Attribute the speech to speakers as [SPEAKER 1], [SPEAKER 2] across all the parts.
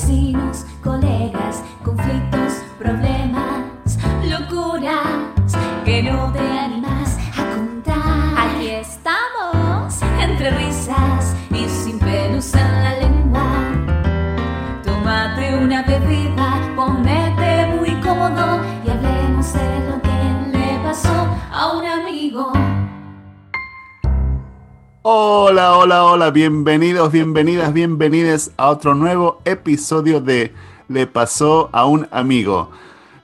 [SPEAKER 1] vecinos, colegas, conflictos, problemas, locuras que no
[SPEAKER 2] Hola, hola, hola, bienvenidos, bienvenidas, bienvenidas a otro nuevo episodio de Le pasó a un amigo.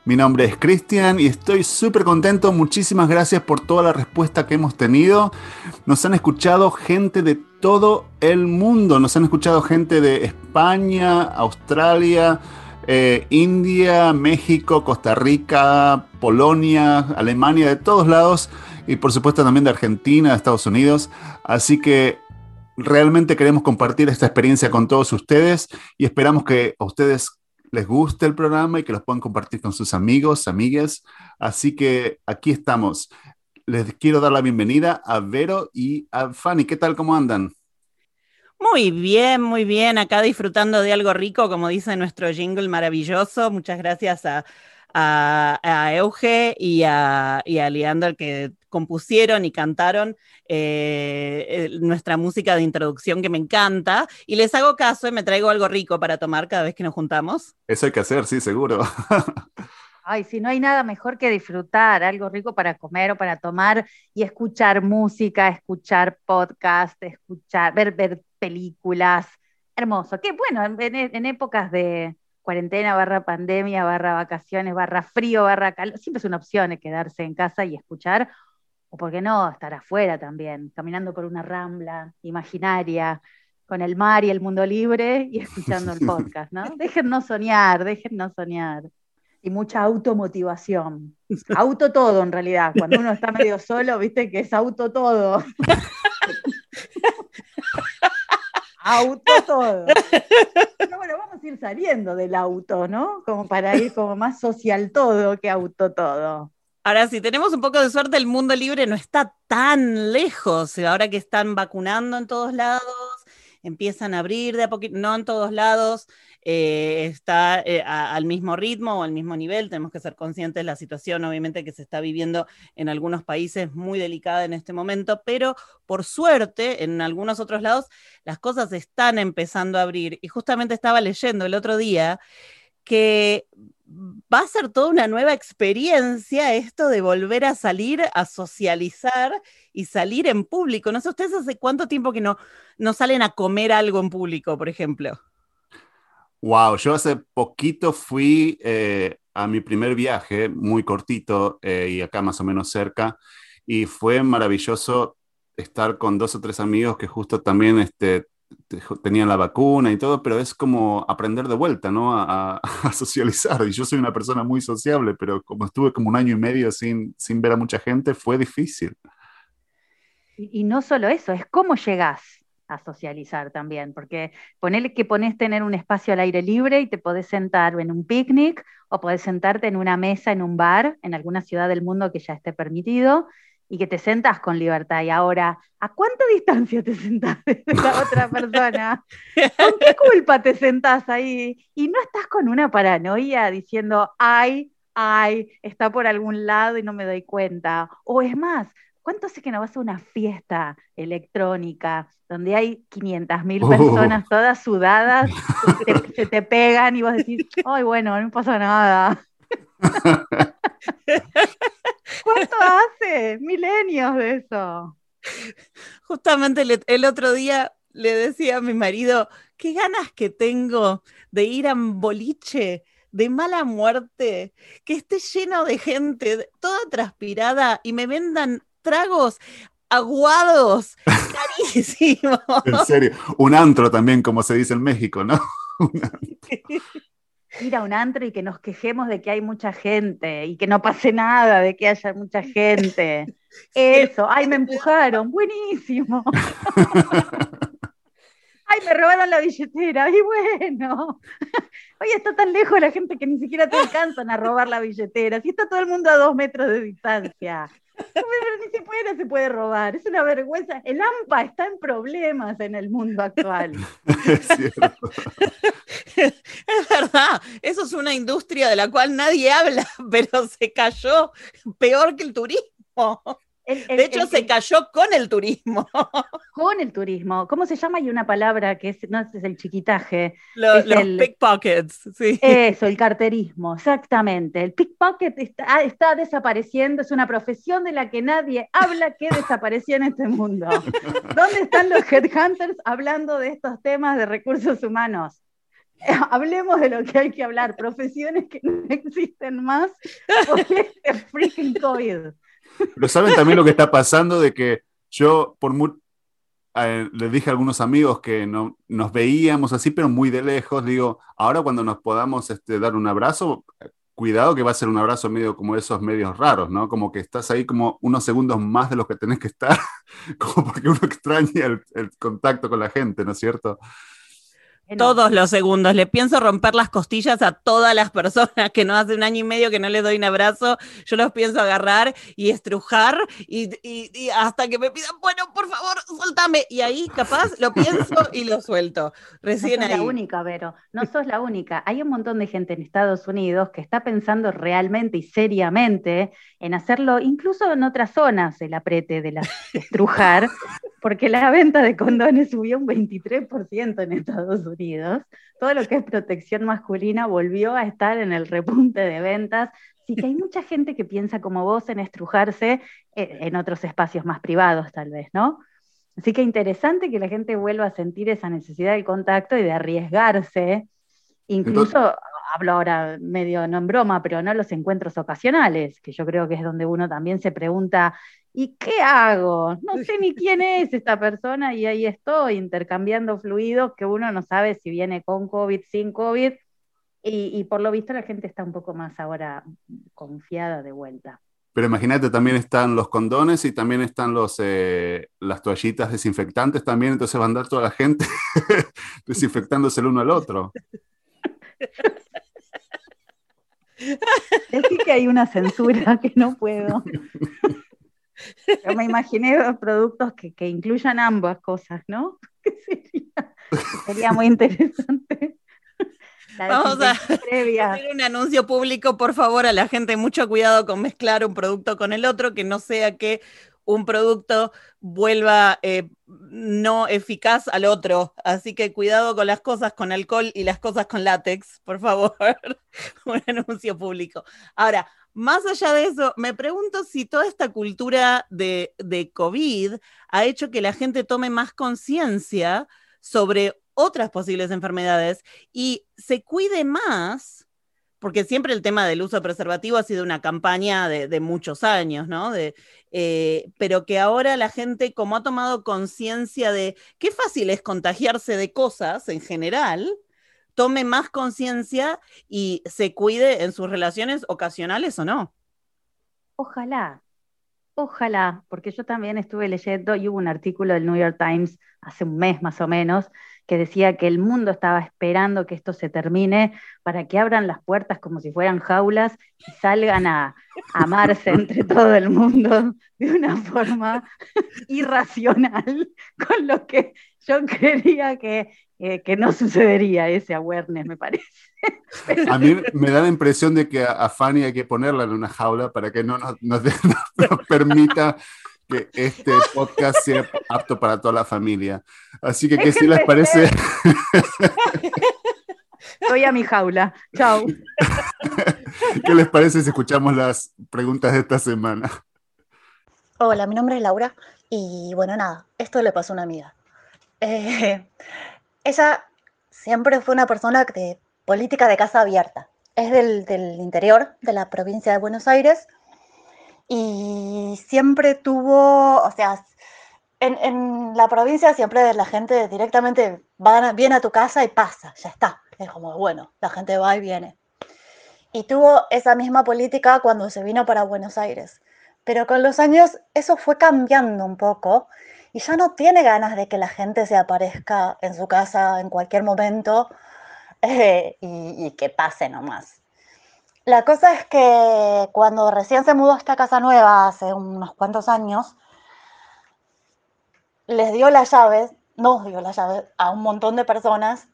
[SPEAKER 2] Mi nombre es Cristian y estoy súper contento. Muchísimas gracias por toda la respuesta que hemos tenido. Nos han escuchado gente de todo el mundo. Nos han escuchado gente de España, Australia, eh, India, México, Costa Rica, Polonia, Alemania, de todos lados. Y por supuesto también de Argentina, de Estados Unidos. Así que realmente queremos compartir esta experiencia con todos ustedes y esperamos que a ustedes les guste el programa y que los puedan compartir con sus amigos, amigas. Así que aquí estamos. Les quiero dar la bienvenida a Vero y a Fanny. ¿Qué tal? ¿Cómo andan?
[SPEAKER 3] Muy bien, muy bien. Acá disfrutando de algo rico, como dice nuestro jingle maravilloso. Muchas gracias a, a, a Euge y a, y a Leander que compusieron y cantaron eh, nuestra música de introducción que me encanta. Y les hago caso y me traigo algo rico para tomar cada vez que nos juntamos.
[SPEAKER 2] Eso hay que hacer, sí, seguro.
[SPEAKER 4] Ay, si no hay nada mejor que disfrutar, algo rico para comer o para tomar y escuchar música, escuchar podcast, escuchar, ver, ver películas. Hermoso. Qué bueno, en, en épocas de cuarentena, barra pandemia, barra vacaciones, barra frío, barra calor, siempre es una opción quedarse en casa y escuchar, o por qué no, estar afuera también, caminando por una rambla imaginaria, con el mar y el mundo libre y escuchando el podcast, ¿no? Déjennos soñar, déjennos soñar y mucha automotivación. Auto todo en realidad. Cuando uno está medio solo, viste que es auto todo. auto todo. Pero bueno, vamos a ir saliendo del auto, ¿no? Como para ir como más social todo que auto todo.
[SPEAKER 3] Ahora, si tenemos un poco de suerte, el mundo libre no está tan lejos. Ahora que están vacunando en todos lados, empiezan a abrir de a poquito, no en todos lados, eh, está eh, al mismo ritmo o al mismo nivel. Tenemos que ser conscientes de la situación, obviamente, que se está viviendo en algunos países muy delicada en este momento, pero por suerte, en algunos otros lados, las cosas están empezando a abrir. Y justamente estaba leyendo el otro día que va a ser toda una nueva experiencia esto de volver a salir a socializar y salir en público. No sé, ¿ustedes hace cuánto tiempo que no, no salen a comer algo en público, por ejemplo?
[SPEAKER 2] Wow, yo hace poquito fui eh, a mi primer viaje, muy cortito, eh, y acá más o menos cerca, y fue maravilloso estar con dos o tres amigos que justo también este, tenían la vacuna y todo, pero es como aprender de vuelta, ¿no? A, a, socializar. Y yo soy una persona muy sociable, pero como estuve como un año y medio sin, sin ver a mucha gente, fue difícil.
[SPEAKER 4] Y, y no solo eso, es cómo llegás a socializar también, porque ponele que pones tener un espacio al aire libre y te podés sentar en un picnic o podés sentarte en una mesa en un bar en alguna ciudad del mundo que ya esté permitido y que te sentas con libertad. Y ahora, ¿a cuánta distancia te sentás de la otra persona? ¿Con qué culpa te sentás ahí? Y no estás con una paranoia diciendo, ay, ay, está por algún lado y no me doy cuenta. O es más, ¿cuánto hace que no vas a una fiesta electrónica donde hay 500 mil personas oh. todas sudadas, te, se te pegan y vos decís, ay, bueno, no pasa nada? ¿Cuánto hace? Milenios de eso.
[SPEAKER 3] Justamente el, el, otro día le decía a mi marido, qué ganas que tengo de ir a un boliche de mala muerte, que esté lleno de gente, toda transpirada, y me vendan tragos aguados, carísimos.
[SPEAKER 2] en serio, un antro también, como se dice en México, ¿no?
[SPEAKER 4] ir a un antro y que nos quejemos de que hay mucha gente y que no pase nada de que haya mucha gente. Eso, ay, me empujaron, buenísimo. ay, me robaron la billetera, y bueno. Oye, está tan lejos la gente que ni siquiera te alcanzan a robar la billetera. Si está todo el mundo a dos metros de distancia. Pero ni siquiera se puede robar, es una vergüenza. El AMPA está en problemas en el mundo actual.
[SPEAKER 2] Es cierto.
[SPEAKER 3] Es verdad, eso es una industria de la cual nadie habla, pero se cayó peor que el turismo.
[SPEAKER 4] El- el-
[SPEAKER 3] De hecho,
[SPEAKER 4] el-
[SPEAKER 3] se cayó con el turismo.
[SPEAKER 4] con el turismo. ¿Cómo se llama? Hay una palabra que es, no es el chiquitaje.
[SPEAKER 3] Lo-
[SPEAKER 4] Es
[SPEAKER 3] los pickpockets, sí.
[SPEAKER 4] Eso, el carterismo, exactamente. El pickpocket está, está desapareciendo, es una profesión de la que nadie habla que desapareció en este mundo. ¿Dónde están los headhunters hablando de estos temas de recursos humanos? Eh, Hablemos de lo que hay que hablar, profesiones que no existen más por este freaking COVID.
[SPEAKER 2] Pero saben también lo que está pasando de que yo por mu- eh, les dije a algunos amigos que no, nos veíamos así, pero muy de lejos. Digo, ahora cuando nos podamos este, dar un abrazo, cuidado que va a ser un abrazo medio como esos medios raros, ¿no? Como que estás ahí como unos segundos más de los que tenés que estar, como porque uno extraña el, el contacto con la gente, ¿no es cierto?
[SPEAKER 4] Bueno,
[SPEAKER 3] Todos los segundos. Le pienso romper las costillas a todas las personas que no hace un año y medio que no les doy un abrazo. Yo los pienso agarrar y estrujar y, y- y hasta que me pidan, bueno, por favor, suéltame. Y ahí capaz lo pienso y lo suelto.
[SPEAKER 4] No
[SPEAKER 3] Recién
[SPEAKER 4] sos
[SPEAKER 3] ahí.
[SPEAKER 4] la única, Vero. No sos la única. Hay un montón de gente en Estados Unidos que está pensando realmente y seriamente en hacerlo, incluso en otras zonas, el aprete de la estrujar, porque la venta de condones subió un 23% en Estados Unidos. Todo lo que es protección masculina volvió a estar en el repunte de ventas. Así que hay mucha gente que piensa como vos en estrujarse eh, en otros espacios más privados, tal vez, ¿no? Así que interesante que la gente vuelva a sentir esa necesidad del contacto y de arriesgarse. Incluso, hablo ahora medio no en broma, pero no los encuentros ocasionales, que yo creo que es donde uno también se pregunta, ¿y qué hago? No sé ni quién es esta persona y ahí estoy intercambiando fluidos que uno no sabe si viene con COVID, sin COVID. Y, y por lo visto la gente está un poco más ahora confiada de vuelta.
[SPEAKER 2] Pero imagínate, también están los condones y también están los, eh, las toallitas desinfectantes también, entonces va a andar toda la gente desinfectándose el uno al otro.
[SPEAKER 4] Decir que hay una censura que no puedo. Yo me imaginé productos que, que incluyan ambas cosas, ¿no? Sería, sería muy interesante. La
[SPEAKER 3] Vamos a-
[SPEAKER 4] previa.
[SPEAKER 3] Hacer un anuncio público, por favor, a la gente, mucho cuidado con mezclar un producto con el otro, que no sea que un producto vuelva eh, no eficaz al otro. Así que cuidado con las cosas con alcohol y las cosas con látex, por favor. un anuncio público. Ahora, más allá de eso, me pregunto si toda esta cultura de, COVID ha hecho que la gente tome más conciencia sobre otras posibles enfermedades y se cuide más, porque siempre el tema del uso preservativo ha sido una campaña de, muchos años, ¿no? Eh, pero que ahora la gente, como ha tomado conciencia de qué fácil es contagiarse de cosas en general, tome más conciencia y se cuide en sus relaciones ocasionales o no.
[SPEAKER 4] Ojalá, ojalá, porque yo también estuve leyendo y hubo un artículo del New York Times hace un mes más o menos que decía que el mundo estaba esperando que esto se termine para que abran las puertas como si fueran jaulas y salgan a amarse entre todo el mundo de una forma irracional, con lo que yo creía que, eh, que no sucedería ese awareness, me parece.
[SPEAKER 2] A mí me da la impresión de que a, Fanny hay que ponerla en una jaula para que no nos permita que este podcast sea apto para toda la familia. Así que, ¿qué si les parece?
[SPEAKER 4] Voy a mi jaula. Chao.
[SPEAKER 2] ¿Qué les parece si escuchamos las preguntas de esta semana?
[SPEAKER 5] Hola, mi nombre es Laura y bueno, nada, esto le pasó a una amiga. Eh, ella siempre fue una persona de política de casa abierta. Es del, del interior de la provincia de Buenos Aires y siempre tuvo, o sea, en, en la provincia siempre la gente directamente va, viene a tu casa y pasa, ya está. Es como, bueno, la gente va y viene. Y tuvo esa misma política cuando se vino para Buenos Aires. Pero con los años eso fue cambiando un poco y ya no tiene ganas de que la gente se aparezca en su casa en cualquier momento eh, y, y que pase nomás. La cosa es que cuando recién se mudó a esta casa nueva, hace unos cuantos años, les dio las llaves, nos dio las llaves a un montón de personas,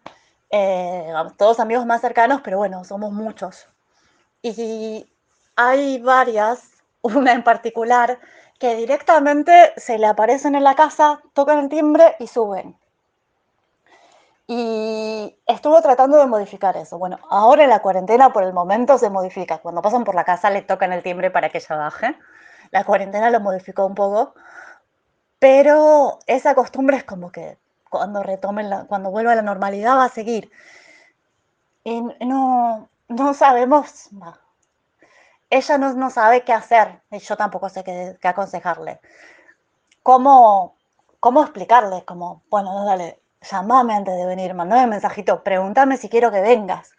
[SPEAKER 5] eh, todos amigos más cercanos, pero bueno, somos muchos. Y hay varias, una en particular, que directamente se le aparecen en la casa, tocan el timbre y suben. Y estuvo tratando de modificar eso. Bueno, ahora en la cuarentena por el momento se modifica. Cuando pasan por la casa le tocan el timbre para que ella baje. La cuarentena lo modificó un poco. Pero esa costumbre es como que cuando retomen, la, cuando vuelva a la normalidad va a seguir. Y no, no sabemos, ella no, no, sabe qué hacer y yo tampoco sé qué, qué aconsejarle. ¿Cómo, ¿Cómo explicarle? Como, bueno, dale, llamame antes de venir, mandame mensajito, pregúntame si quiero que vengas.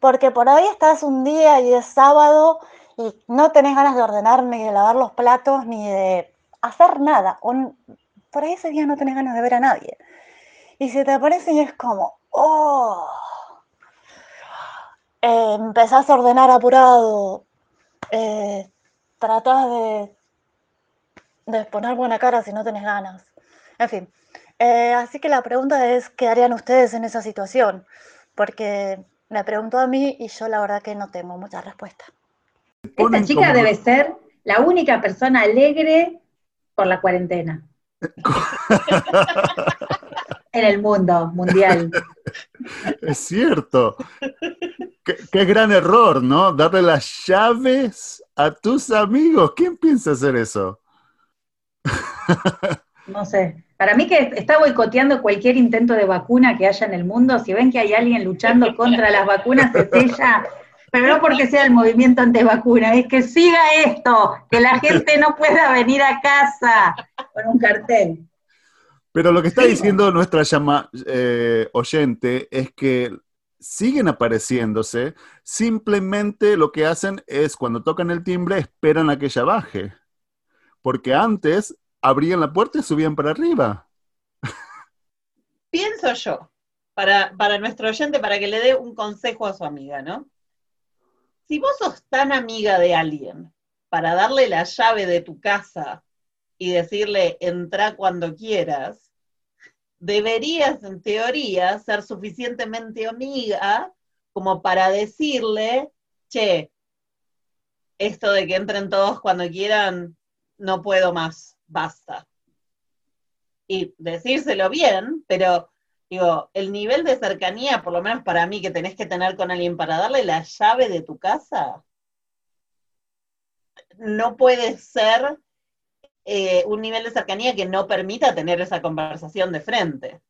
[SPEAKER 5] Porque por ahí estás un día y es sábado y no tenés ganas de ordenar ni de lavar los platos ni de hacer nada. O por ahí ese día no tenés ganas de ver a nadie. Y si te aparece y es como, oh, eh, empezás a ordenar apurado, eh, tratás de, de poner buena cara si no tenés ganas. En fin, eh, así que la pregunta es, ¿qué harían ustedes en esa situación? Porque me preguntó a mí y yo la verdad que no tengo mucha respuesta.
[SPEAKER 6] Esta chica debe ser la única persona alegre por la cuarentena. en el mundo mundial.
[SPEAKER 2] Es cierto. Qué, qué, gran error, ¿no? Darle las llaves a tus amigos. ¿Quién piensa hacer eso?
[SPEAKER 6] No sé. Para mí que está boicoteando cualquier intento de vacuna que haya en el mundo. Si ven que hay alguien luchando contra las vacunas, es ella. Pero no porque sea el movimiento antivacuna, es que siga esto, que la gente no pueda venir a casa con un cartel.
[SPEAKER 2] Pero lo que está diciendo nuestra llama, eh, oyente es que siguen apareciéndose, simplemente lo que hacen es cuando tocan el timbre esperan a que ella baje. Porque antes abrían la puerta y subían para arriba.
[SPEAKER 3] Pienso yo, para, para nuestro oyente, para que le dé un consejo a su amiga, ¿no? Si vos sos tan amiga de alguien para darle la llave de tu casa y decirle entra cuando quieras, deberías en teoría ser suficientemente amiga como para decirle, che, esto de que entren todos cuando quieran, no puedo más basta. Y decírselo bien, pero digo, el nivel de cercanía, por lo menos para mí, que tenés que tener con alguien para darle la llave de tu casa, no puede ser eh, un nivel de cercanía que no permita tener esa conversación de frente.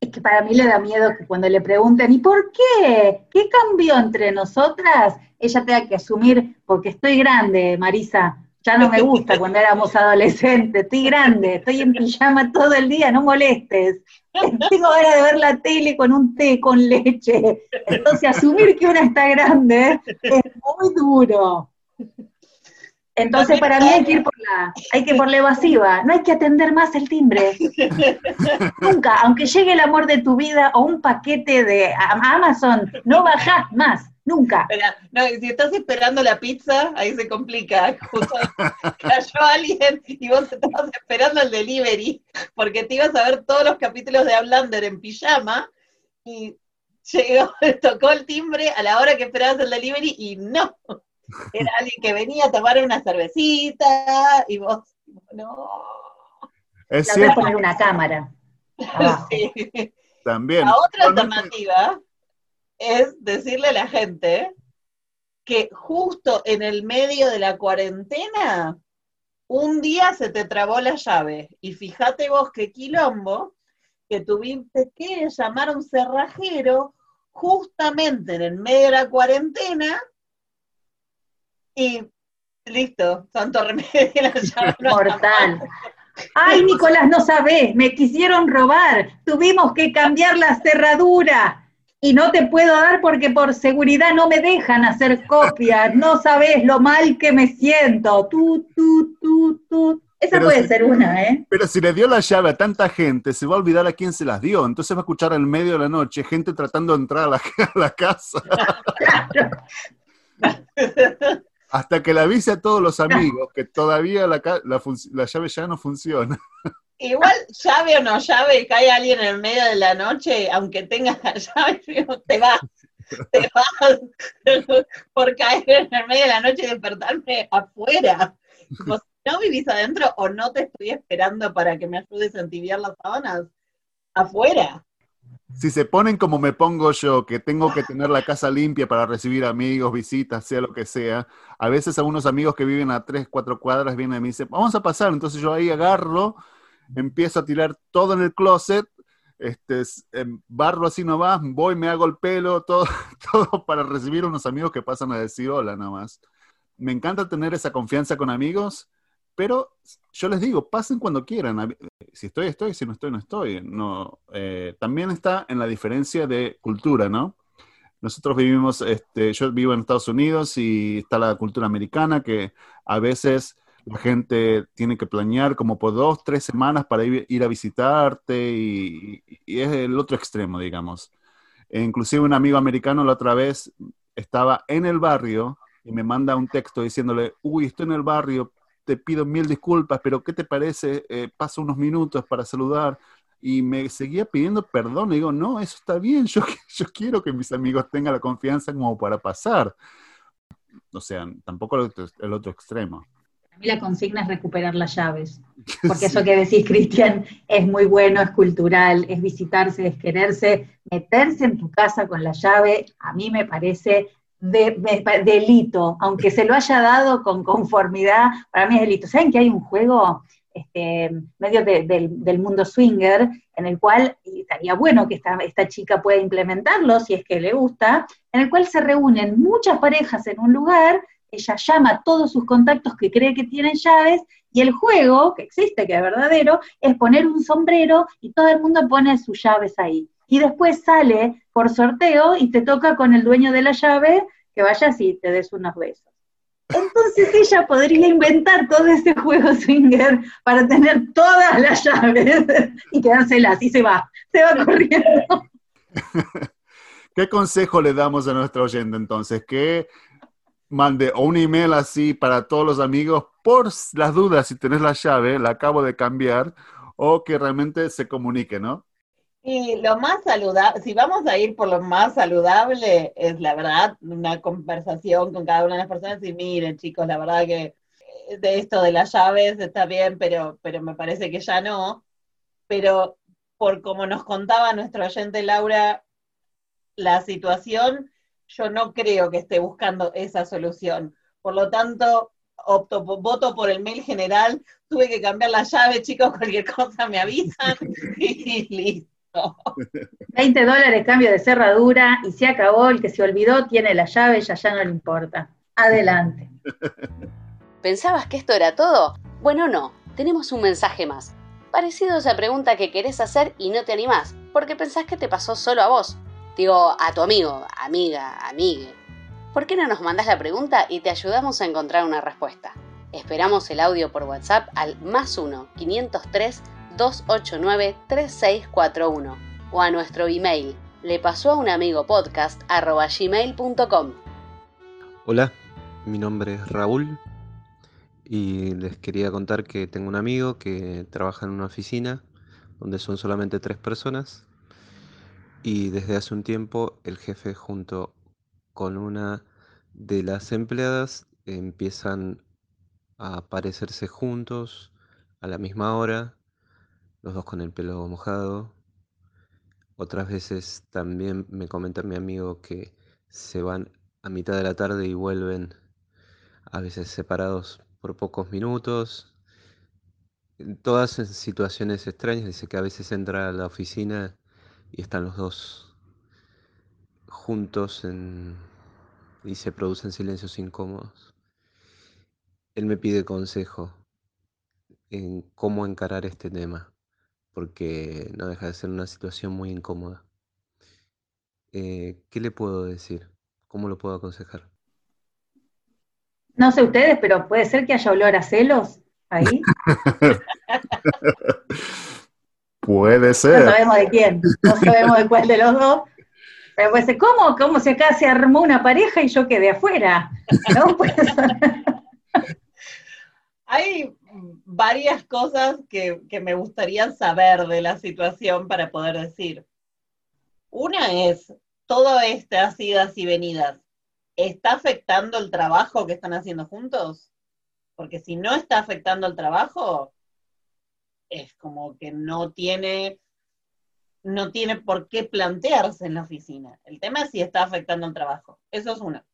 [SPEAKER 6] Es que para mí le da miedo que cuando le pregunten, ¿y por qué? ¿Qué cambió entre nosotras? Ella tenga que asumir, porque estoy grande, Marisa, ya no me gusta cuando éramos adolescentes, estoy grande, estoy en pijama todo el día, no molestes. Tengo ganas de ver la tele con un té con leche. Entonces, asumir que una está grande es muy duro. Entonces, para mí hay que ir por la, hay que ir por la evasiva, no hay que atender más el timbre. Nunca, aunque llegue el amor de tu vida o un paquete de Amazon, no bajás más. Nunca.
[SPEAKER 3] no, si estás esperando la pizza, ahí se complica. Justo cayó alguien y vos estabas esperando el delivery, porque te ibas a ver todos los capítulos de Outlander en pijama, y llegó, tocó el timbre a la hora que esperabas el delivery, y no. Era alguien que venía a tomar una cervecita, y vos, no.
[SPEAKER 6] Es a poner una cámara.
[SPEAKER 2] Sí. También.
[SPEAKER 3] La otra alternativa es decirle a la gente que justo en el medio de la cuarentena, un día se te trabó la llave. Y fíjate vos qué quilombo que tuviste que llamar a un cerrajero justamente en el medio de la cuarentena y listo, santo remedio la llave.
[SPEAKER 6] Mortal. Ay, Nicolás, no sabés, me quisieron robar, tuvimos que cambiar la cerradura y no te puedo dar porque por seguridad no me dejan hacer copias, no sabes lo mal que me siento. Tú, tú, tú, tú. Esa puede ser una, ¿eh?
[SPEAKER 2] Pero si le dio la llave a tanta gente, se va a olvidar a quién se las dio. Entonces va a escuchar en medio de la noche gente tratando de entrar a la, a la casa. claro. Hasta que le avise a todos los amigos que todavía la, la llave ya no funciona.
[SPEAKER 3] Igual, llave o no llave, cae alguien en el medio de la noche, aunque tengas la llave, te vas. Te vas por caer en el medio de la noche y despertarme afuera. Como si no vivís adentro o no te estoy esperando para que me ayudes a entibiar las sábanas, afuera.
[SPEAKER 2] Si se ponen como me pongo yo, que tengo que tener la casa limpia para recibir amigos, visitas, sea lo que sea, a veces algunos amigos que viven a tres, cuatro cuadras vienen y me dicen, vamos a pasar, entonces yo ahí agarro, empiezo a tirar todo en el closet, este, em, barro así nomás, voy, me hago el pelo, todo, todo para recibir unos amigos que pasan a decir hola nomás. Me encanta tener esa confianza con amigos, pero yo les digo, pasen cuando quieran. A- Si estoy, estoy, si no estoy, no estoy. No, eh, también está en la diferencia de cultura, ¿no? Nosotros vivimos, este, yo vivo en Estados Unidos y está la cultura americana que a veces la gente tiene que planear como por dos, tres semanas para ir, ir a visitarte y, y es el otro extremo, digamos. E inclusive un amigo americano la otra vez estaba en el barrio y me manda un texto diciéndole, uy, estoy en el barrio, te pido mil disculpas, pero ¿qué te parece? Eh, paso unos minutos para saludar. Y me seguía pidiendo perdón. Le digo, no, eso está bien. Yo, yo quiero que mis amigos tengan la confianza como para pasar. O sea, tampoco el otro, el otro extremo.
[SPEAKER 6] A mí la consigna es recuperar las llaves. Porque eso que decís, Cristian, es muy bueno, es cultural, es visitarse, es quererse, meterse en tu casa con la llave, a mí me parece de, delito, aunque se lo haya dado con conformidad, para mí es delito. ¿Saben que hay un juego este, medio de- del, del mundo swinger en el cual y estaría bueno que esta, esta chica pueda implementarlo si es que le gusta, en el cual se reúnen muchas parejas en un lugar, ella llama a todos sus contactos que cree que tienen llaves y el juego, que existe, que es verdadero, es poner un sombrero y todo el mundo pone sus llaves ahí. Y después sale por sorteo y te toca con el dueño de la llave que vayas y te des unos besos. Entonces ella podría inventar todo ese juego swinger para tener todas las llaves y quedárselas y se va, se va corriendo.
[SPEAKER 2] ¿Qué consejo le damos a nuestra oyente entonces? Que mande o un email así para todos los amigos por las dudas si tenés la llave, la acabo de cambiar, o que realmente se comunique, ¿no?
[SPEAKER 3] Y lo más saludable, si vamos a ir por lo más saludable, es la verdad, una conversación con cada una de las personas y miren, chicos, la verdad que eh, de esto de las llaves está bien, pero, pero me parece que ya no. Pero por como nos contaba nuestro oyente Laura, la situación, yo no creo que esté buscando esa solución. Por lo tanto, opto, voto por el mail general, tuve que cambiar la llave, chicos, cualquier cosa me avisan y listo.
[SPEAKER 6] 20 dólares cambio de cerradura y se acabó, el que se olvidó tiene la llave, ya ya no le importa. Adelante.
[SPEAKER 7] ¿Pensabas que esto era todo? Bueno, no, tenemos un mensaje más. Parecido a esa pregunta que querés hacer y no te animás, porque pensás que te pasó solo a vos. Digo, a tu amigo, amiga, amigue. ¿Por qué no nos mandás la pregunta y te ayudamos a encontrar una respuesta? Esperamos el audio por WhatsApp al más 1 503 289 3641 o a nuestro email le pasó a un amigo podcast gmail.com.
[SPEAKER 8] Hola, mi nombre es Raúl y les quería contar que tengo un amigo que trabaja en una oficina donde son solamente tres personas y desde hace un tiempo el jefe junto con una de las empleadas empiezan a aparecerse juntos a la misma hora, los dos con el pelo mojado. Otras veces también me comenta mi amigo que se van a mitad de la tarde y vuelven a veces separados por pocos minutos. Todas en situaciones extrañas, dice que a veces entra a la oficina y están los dos juntos en- y se producen silencios incómodos. Él me pide consejo en cómo encarar este tema, porque no deja de ser una situación muy incómoda. Eh, ¿qué le puedo decir? ¿Cómo lo puedo aconsejar?
[SPEAKER 6] No sé ustedes, pero puede ser que haya olor a celos ahí.
[SPEAKER 2] Puede
[SPEAKER 6] No
[SPEAKER 2] ser.
[SPEAKER 6] sabemos de quién, no sabemos de cuál de los dos. Pero pues, ¿cómo? ¿Cómo si acá se armó una pareja y yo quedé afuera? ¿No? Pues,
[SPEAKER 3] Hay varias cosas que, que me gustaría saber de la situación para poder decir. Una es, todo estas idas y venidas, ¿está afectando el trabajo que están haciendo juntos? Porque si no está afectando el trabajo, es como que no tiene, no tiene por qué plantearse en la oficina. El tema es si está afectando el trabajo. Eso es uno.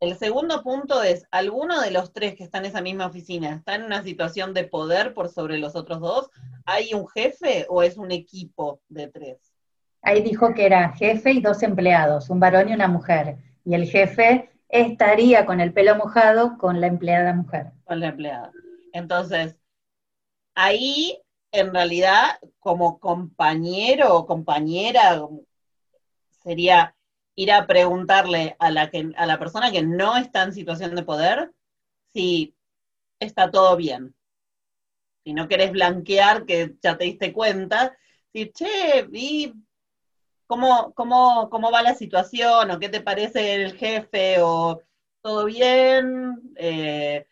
[SPEAKER 3] El segundo punto es, ¿alguno de los tres que están en esa misma oficina está en una situación de poder por sobre los otros dos? ¿Hay un jefe o es un equipo de tres?
[SPEAKER 6] Ahí dijo que era jefe y dos empleados, un varón y una mujer. Y el jefe estaría con el pelo mojado con la empleada mujer.
[SPEAKER 3] Con la empleada. Entonces, ahí en realidad como compañero o compañera sería ir a preguntarle a la, que, a la persona que no está en situación de poder si está todo bien. Si no querés blanquear que ya te diste cuenta, si, che, vi cómo, cómo, cómo va la situación, o qué te parece el jefe, o todo bien, eh,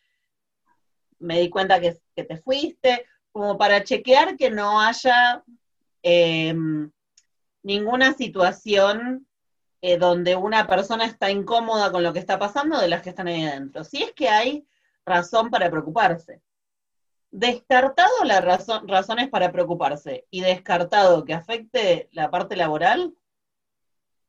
[SPEAKER 3] me di cuenta que, te fuiste, como para chequear que no haya eh, ninguna situación eh, donde una persona está incómoda con lo que está pasando de las que están ahí adentro. Si es que hay razón para preocuparse. Descartado las razones para preocuparse y descartado que afecte la parte laboral,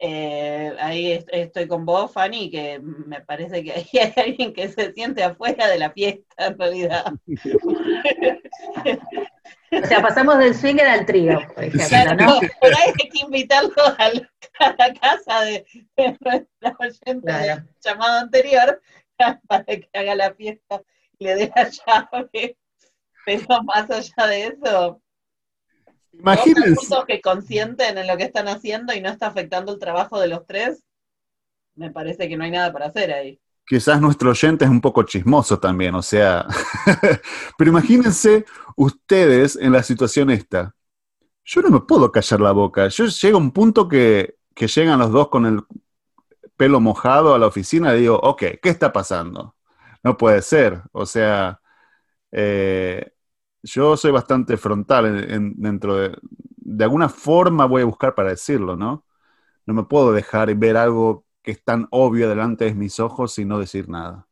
[SPEAKER 3] eh, ahí estoy con vos, Fanny, que me parece que ahí hay alguien que se siente afuera de la fiesta, en realidad.
[SPEAKER 6] o sea, pasamos del swinger al trío, por ejemplo, ¿no?
[SPEAKER 3] Por ahí hay que invitarlo a la, casa de, nuestra oyente del llamado anterior para que haga la fiesta y le dé la llave. Pero más allá de eso,
[SPEAKER 2] Imagínense.
[SPEAKER 3] que consienten en lo que están haciendo y no está afectando el trabajo de los tres, me parece que no hay nada para hacer ahí.
[SPEAKER 2] Quizás nuestro oyente es un poco chismoso también, o sea, pero imagínense ustedes en la situación esta. Yo no me puedo callar la boca. Yo llego a un punto que, que llegan los dos con el pelo mojado a la oficina y digo, ok, ¿qué está pasando? No puede ser. O sea, eh, yo soy bastante frontal en, dentro de, de alguna forma voy a buscar para decirlo, ¿no? No me puedo dejar ver algo que es tan obvio delante de mis ojos y no decir nada.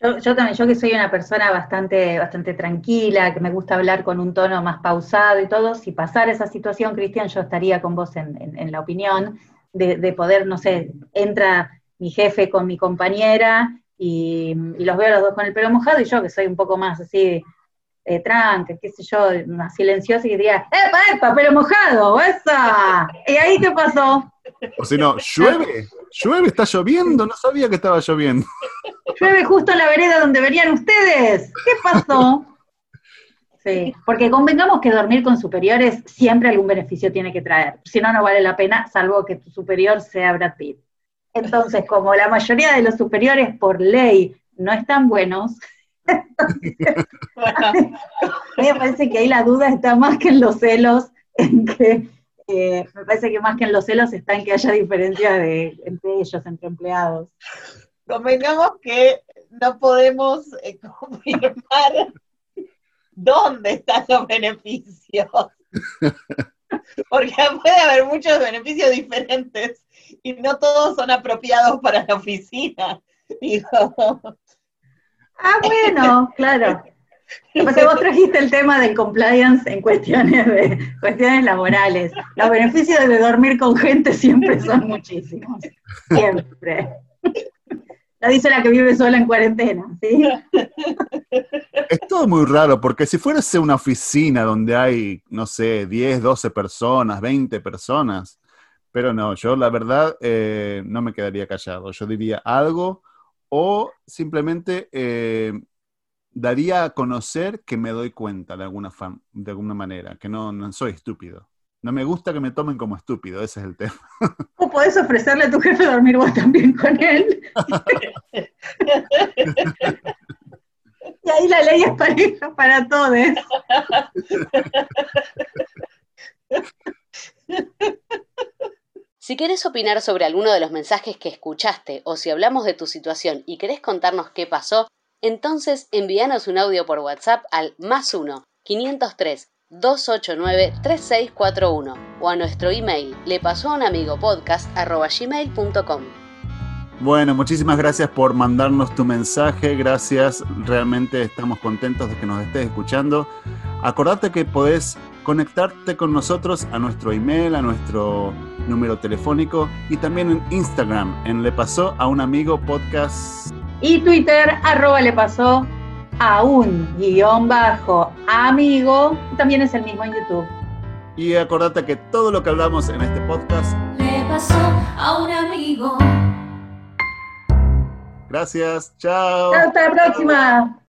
[SPEAKER 6] Yo, también, yo que soy una persona bastante, bastante tranquila, que me gusta hablar con un tono más pausado y todo, si pasara esa situación, Cristian, yo estaría con vos en, en, en la opinión de, de, poder, no sé, entra mi jefe con mi compañera y, y, los veo los dos con el pelo mojado y yo que soy un poco más así eh, tranca, qué sé yo, una silenciosa y diría, ¡epa, epa, pero mojado! ¡Esa! ¿Y ahí qué pasó?
[SPEAKER 2] O si no, llueve, llueve, está lloviendo, no sabía que estaba lloviendo.
[SPEAKER 6] Llueve justo en la vereda donde verían ustedes. ¿Qué pasó? Sí, porque convengamos que dormir con superiores siempre algún beneficio tiene que traer. Si no, no vale la pena, salvo que tu superior sea Brad Pitt. Entonces, como la mayoría de los superiores por ley no están buenos, me parece que ahí la duda está más que en los celos, en que eh, me parece que más que en los celos está en que haya diferencia de, entre ellos, entre empleados.
[SPEAKER 3] Convengamos que no podemos eh, confirmar dónde están los beneficios. Porque puede haber muchos beneficios diferentes y no todos son apropiados para la oficina. Digo,
[SPEAKER 6] Ah, bueno, claro. Porque vos trajiste el tema del compliance en cuestiones de cuestiones laborales. Los beneficios de dormir con gente siempre son muchísimos. Siempre. Lo dice la que vive sola en cuarentena, ¿sí?
[SPEAKER 2] Es todo muy raro, porque si fuese una oficina donde hay, no sé, 10, 12 personas, 20 personas, pero no, yo la verdad eh, no me quedaría callado. Yo diría algo o simplemente eh, daría a conocer que me doy cuenta de alguna, de alguna manera, que no, no, soy estúpido. No me gusta que me tomen como estúpido, ese es el tema.
[SPEAKER 6] O podés ofrecerle a tu jefe dormir vos también con él. y ahí la ley es pareja para todos.
[SPEAKER 7] Si querés opinar sobre alguno de los mensajes que escuchaste o si hablamos de tu situación y querés contarnos qué pasó, entonces envíanos un audio por WhatsApp al más 1 503 289 3641 o a nuestro email le pasó a un amigo podcast gmail.com.
[SPEAKER 2] Bueno, muchísimas gracias por mandarnos tu mensaje, gracias, realmente estamos contentos de que nos estés escuchando. Acordate que podés conectarte con nosotros a nuestro email, a nuestro número telefónico y también en Instagram, en Le Pasó a un Amigo Podcast.
[SPEAKER 6] Y Twitter, arroba Le Pasó a un guion bajo amigo, también es el mismo en YouTube.
[SPEAKER 2] Y acordate que todo lo que hablamos en este podcast
[SPEAKER 1] Le pasó a un amigo.
[SPEAKER 2] Gracias, chao.
[SPEAKER 6] Hasta la próxima.